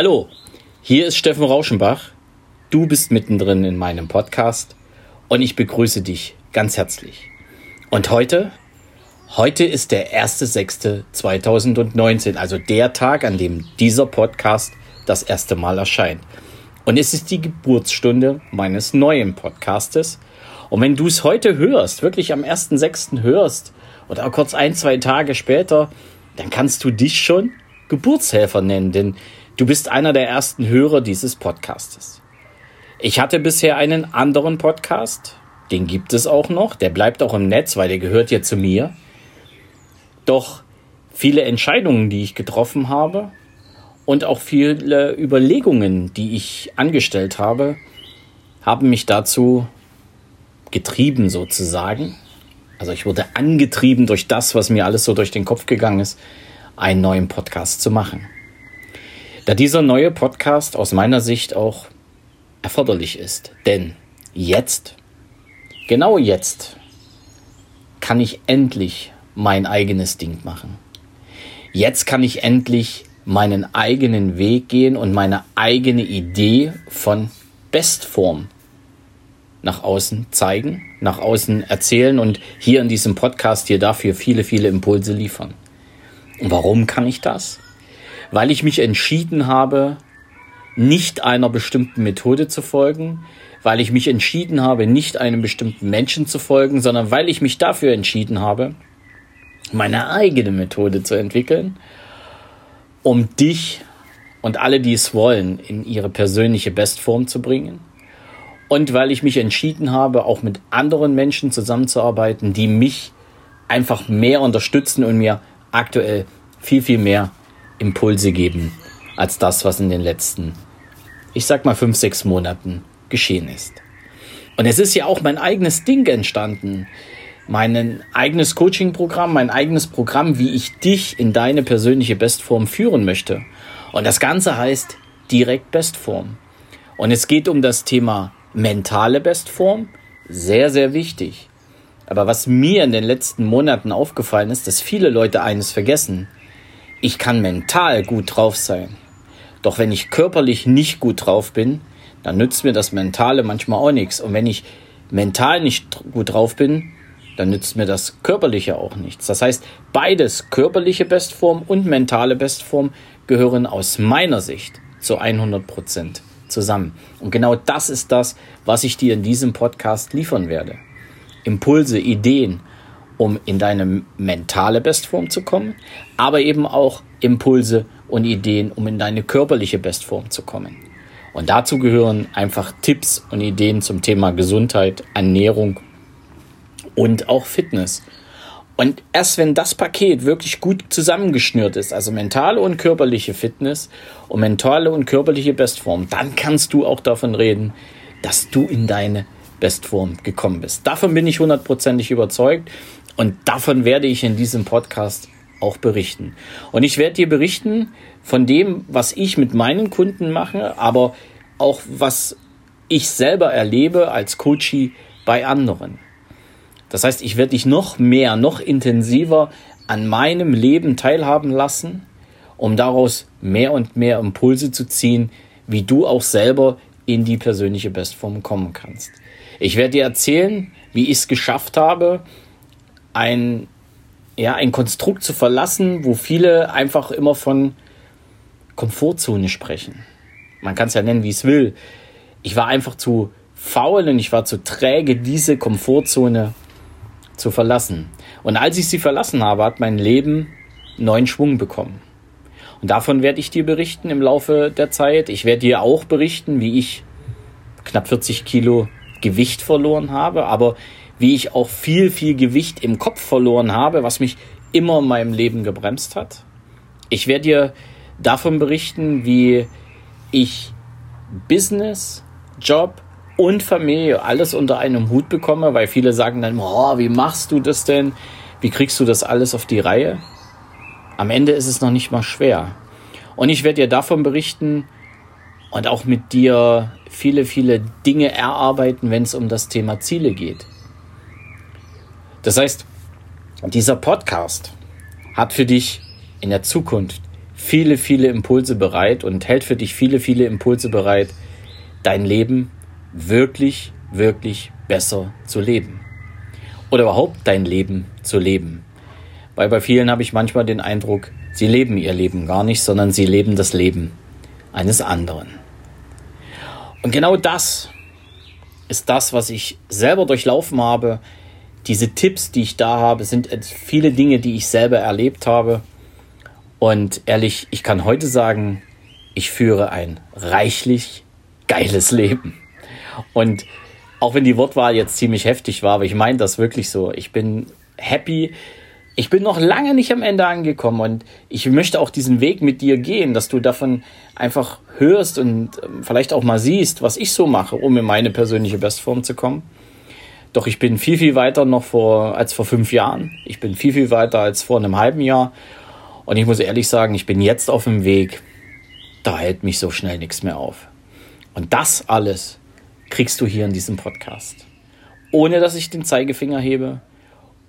Hallo, hier ist Steffen Rauschenbach. Du bist mittendrin in meinem Podcast und ich begrüße dich ganz herzlich. Und heute? Heute ist der 1.6.2019, also der Tag, an dem dieser Podcast das erste Mal erscheint. Und es ist die Geburtsstunde meines neuen Podcastes. Und wenn du es heute hörst, wirklich am 1.6. hörst oder auch kurz ein, zwei Tage später, dann kannst du dich schon Geburtshelfer nennen, denn Du bist einer der ersten Hörer dieses Podcastes. Ich hatte bisher einen anderen Podcast, den gibt es auch noch, der bleibt auch im Netz, weil der gehört ja zu mir. Doch viele Entscheidungen, die ich getroffen habe und auch viele Überlegungen, die ich angestellt habe, haben mich dazu getrieben sozusagen. Also ich wurde angetrieben durch das, was mir alles so durch den Kopf gegangen ist, einen neuen Podcast zu machen. Da dieser neue Podcast aus meiner Sicht auch erforderlich ist. Denn jetzt, genau jetzt, kann ich endlich mein eigenes Ding machen. Jetzt kann ich endlich meinen eigenen Weg gehen und meine eigene Idee von Bestform nach außen zeigen, nach außen erzählen und hier in diesem Podcast hier dafür viele, viele Impulse liefern. Und warum kann ich das? Weil ich mich entschieden habe, nicht einer bestimmten Methode zu folgen, weil ich mich entschieden habe, nicht einem bestimmten Menschen zu folgen, sondern weil ich mich dafür entschieden habe, meine eigene Methode zu entwickeln, um dich und alle, die es wollen, in ihre persönliche Bestform zu bringen. Und weil ich mich entschieden habe, auch mit anderen Menschen zusammenzuarbeiten, die mich einfach mehr unterstützen und mir aktuell viel, viel mehr Impulse geben als das, was in den letzten, ich sag mal, fünf, sechs Monaten geschehen ist. Und es ist ja auch mein eigenes Ding entstanden. Mein eigenes Coaching-Programm, mein eigenes Programm, wie ich dich in deine persönliche Bestform führen möchte. Und das Ganze heißt direkt Bestform. Und es geht um das Thema mentale Bestform. Sehr, sehr wichtig. Aber was mir in den letzten Monaten aufgefallen ist, dass viele Leute eines vergessen. Ich kann mental gut drauf sein. Doch wenn ich körperlich nicht gut drauf bin, dann nützt mir das Mentale manchmal auch nichts. Und wenn ich mental nicht gut drauf bin, dann nützt mir das Körperliche auch nichts. Das heißt, beides, körperliche Bestform und mentale Bestform, gehören aus meiner Sicht zu 100 Prozent zusammen. Und genau das ist das, was ich dir in diesem Podcast liefern werde. Impulse, Ideen, um in deine mentale Bestform zu kommen, aber eben auch Impulse und Ideen, um in deine körperliche Bestform zu kommen. Und dazu gehören einfach Tipps und Ideen zum Thema Gesundheit, Ernährung und auch Fitness. Und erst wenn das Paket wirklich gut zusammengeschnürt ist, also mentale und körperliche Fitness und mentale und körperliche Bestform, dann kannst du auch davon reden, dass du in deine Bestform gekommen bist. Davon bin ich hundertprozentig überzeugt. Und davon werde ich in diesem Podcast auch berichten. Und ich werde dir berichten von dem, was ich mit meinen Kunden mache, aber auch was ich selber erlebe als Coachie bei anderen. Das heißt, ich werde dich noch mehr, noch intensiver an meinem Leben teilhaben lassen, um daraus mehr und mehr Impulse zu ziehen, wie du auch selber in die persönliche Bestform kommen kannst. Ich werde dir erzählen, wie ich es geschafft habe, ein, ja, ein Konstrukt zu verlassen, wo viele einfach immer von Komfortzone sprechen. Man kann es ja nennen, wie es will. Ich war einfach zu faul und ich war zu träge, diese Komfortzone zu verlassen. Und als ich sie verlassen habe, hat mein Leben neuen Schwung bekommen. Und davon werde ich dir berichten im Laufe der Zeit. Ich werde dir auch berichten, wie ich knapp 40 Kilo Gewicht verloren habe, aber wie ich auch viel, viel Gewicht im Kopf verloren habe, was mich immer in meinem Leben gebremst hat. Ich werde dir davon berichten, wie ich Business, Job und Familie alles unter einem Hut bekomme, weil viele sagen dann, oh, wie machst du das denn? Wie kriegst du das alles auf die Reihe? Am Ende ist es noch nicht mal schwer. Und ich werde dir davon berichten und auch mit dir viele, viele Dinge erarbeiten, wenn es um das Thema Ziele geht. Das heißt, dieser Podcast hat für dich in der Zukunft viele, viele Impulse bereit und hält für dich viele, viele Impulse bereit, dein Leben wirklich, wirklich besser zu leben. Oder überhaupt dein Leben zu leben. Weil bei vielen habe ich manchmal den Eindruck, sie leben ihr Leben gar nicht, sondern sie leben das Leben eines anderen. Und genau das ist das, was ich selber durchlaufen habe. Diese Tipps, die ich da habe, sind viele Dinge, die ich selber erlebt habe. Und ehrlich, ich kann heute sagen, ich führe ein reichlich geiles Leben. Und auch wenn die Wortwahl jetzt ziemlich heftig war, aber ich meine das wirklich so. Ich bin happy, ich bin noch lange nicht am Ende angekommen und ich möchte auch diesen Weg mit dir gehen, dass du davon einfach hörst und ähm, vielleicht auch mal siehst, was ich so mache, um in meine persönliche Bestform zu kommen. Doch ich bin viel, viel weiter noch vor, als vor fünf Jahren. Ich bin viel, viel weiter als vor einem halben Jahr. Und ich muss ehrlich sagen, ich bin jetzt auf dem Weg, da hält mich so schnell nichts mehr auf. Und das alles kriegst du hier in diesem Podcast. Ohne dass ich den Zeigefinger hebe,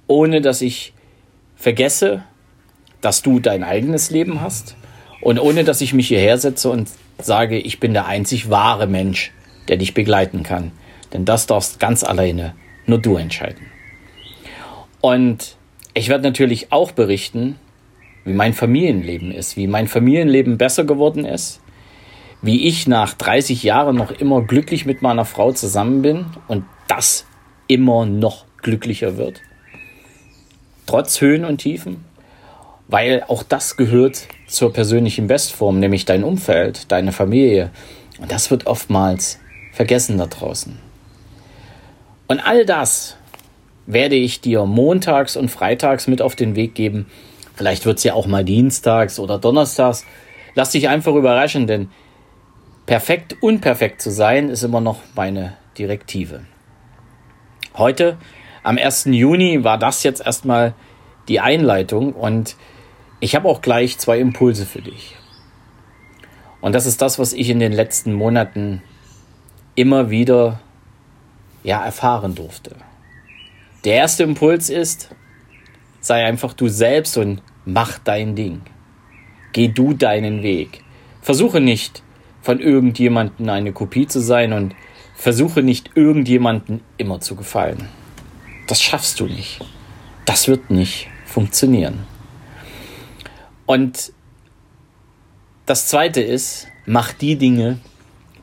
ohne dass ich vergesse, dass du dein eigenes Leben hast und ohne dass ich mich hierher setze und sage, ich bin der einzig wahre Mensch, der dich begleiten kann. Denn das darfst ganz alleine nur du entscheiden. Und ich werde natürlich auch berichten, wie mein Familienleben ist, wie mein Familienleben besser geworden ist, wie ich nach 30 Jahren noch immer glücklich mit meiner Frau zusammen bin und das immer noch glücklicher wird trotz Höhen und Tiefen, weil auch das gehört zur persönlichen Bestform, nämlich dein Umfeld, deine Familie. Und das wird oftmals vergessen da draußen. Und all das werde ich dir montags und freitags mit auf den Weg geben. Vielleicht wird es ja auch mal dienstags oder donnerstags. Lass dich einfach überraschen, denn perfekt unperfekt zu sein ist immer noch meine Direktive. Heute am 1. Juni war das jetzt erstmal die Einleitung und ich habe auch gleich zwei Impulse für dich. Und das ist das, was ich in den letzten Monaten immer wieder ja, erfahren durfte. Der erste Impuls ist, sei einfach du selbst und mach dein Ding. Geh du deinen Weg. Versuche nicht von irgendjemandem eine Kopie zu sein und versuche nicht irgendjemandem immer zu gefallen. Das schaffst du nicht. Das wird nicht funktionieren. Und das Zweite ist, mach die Dinge,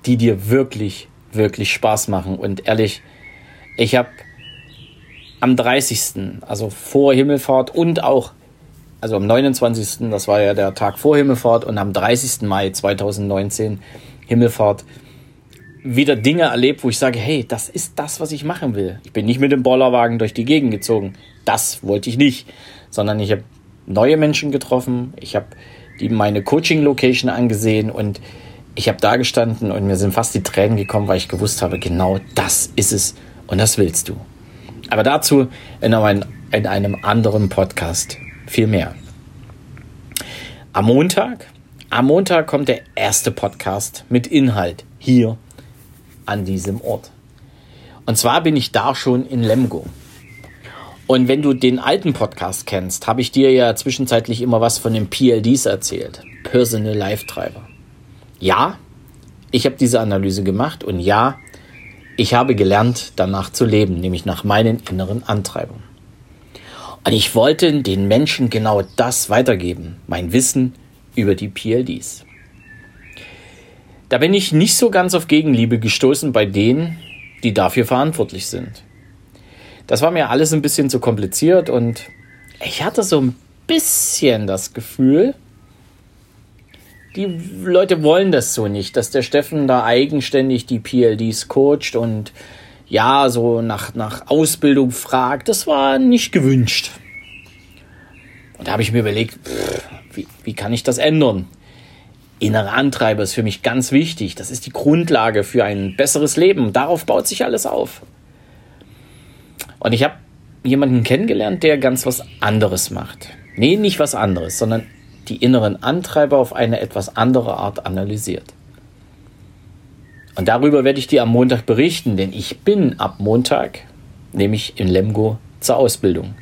die dir wirklich, wirklich Spaß machen. Und ehrlich, ich habe am 30., also vor Himmelfahrt und auch, also am 29., das war ja der Tag vor Himmelfahrt und am 30. Mai 2019 Himmelfahrt, wieder Dinge erlebt, wo ich sage, hey, das ist das, was ich machen will. Ich bin nicht mit dem Bollerwagen durch die Gegend gezogen. Das wollte ich nicht, sondern ich habe neue Menschen getroffen. Ich habe die meine Coaching Location angesehen und ich habe da gestanden und mir sind fast die Tränen gekommen, weil ich gewusst habe, genau das ist es und das willst du. Aber dazu in einem, in einem anderen Podcast viel mehr. Am Montag, am Montag kommt der erste Podcast mit Inhalt hier an diesem Ort. Und zwar bin ich da schon in Lemgo. Und wenn du den alten Podcast kennst, habe ich dir ja zwischenzeitlich immer was von den PLDs erzählt. Personal Life Driver. Ja, ich habe diese Analyse gemacht und ja, ich habe gelernt, danach zu leben, nämlich nach meinen inneren Antreibungen. Und ich wollte den Menschen genau das weitergeben, mein Wissen über die PLDs. Da bin ich nicht so ganz auf Gegenliebe gestoßen bei denen, die dafür verantwortlich sind. Das war mir alles ein bisschen zu kompliziert und ich hatte so ein bisschen das Gefühl, die Leute wollen das so nicht, dass der Steffen da eigenständig die PLDs coacht und ja, so nach, nach Ausbildung fragt. Das war nicht gewünscht. Und da habe ich mir überlegt, pff, wie, wie kann ich das ändern? Innere Antreiber ist für mich ganz wichtig. Das ist die Grundlage für ein besseres Leben. Darauf baut sich alles auf. Und ich habe jemanden kennengelernt, der ganz was anderes macht. Nee, nicht was anderes, sondern die inneren Antreiber auf eine etwas andere Art analysiert. Und darüber werde ich dir am Montag berichten, denn ich bin ab Montag, nämlich in Lemgo, zur Ausbildung.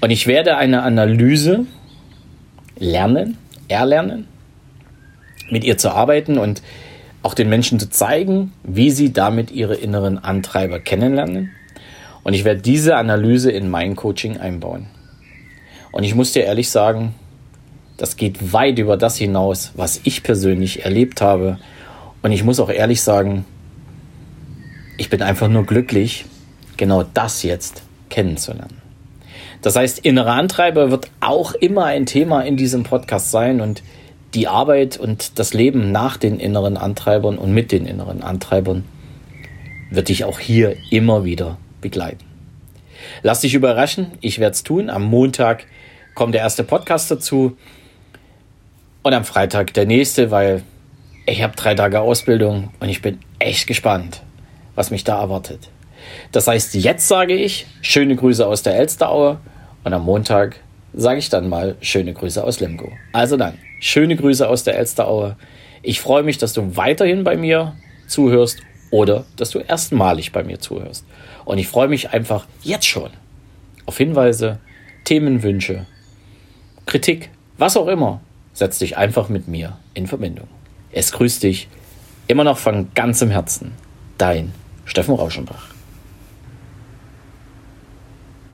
Und ich werde eine Analyse lernen erlernen, mit ihr zu arbeiten und auch den Menschen zu zeigen, wie sie damit ihre inneren Antreiber kennenlernen. Und ich werde diese Analyse in mein Coaching einbauen. Und ich muss dir ehrlich sagen, das geht weit über das hinaus, was ich persönlich erlebt habe. Und ich muss auch ehrlich sagen, ich bin einfach nur glücklich, genau das jetzt kennenzulernen. Das heißt, innere Antreiber wird auch immer ein Thema in diesem Podcast sein und die Arbeit und das Leben nach den inneren Antreibern und mit den inneren Antreibern wird dich auch hier immer wieder begleiten. Lass dich überraschen, ich werde es tun. Am Montag kommt der erste Podcast dazu und am Freitag der nächste, weil ich habe drei Tage Ausbildung und ich bin echt gespannt, was mich da erwartet. Das heißt, jetzt sage ich schöne Grüße aus der Elsteraue und am Montag sage ich dann mal schöne Grüße aus Lemgo. Also dann, schöne Grüße aus der Elsteraue. Ich freue mich, dass du weiterhin bei mir zuhörst oder dass du erstmalig bei mir zuhörst. Und ich freue mich einfach jetzt schon auf Hinweise, Themenwünsche, Kritik, was auch immer. Setz dich einfach mit mir in Verbindung. Es grüßt dich immer noch von ganzem Herzen. Dein Steffen Rauschenbach.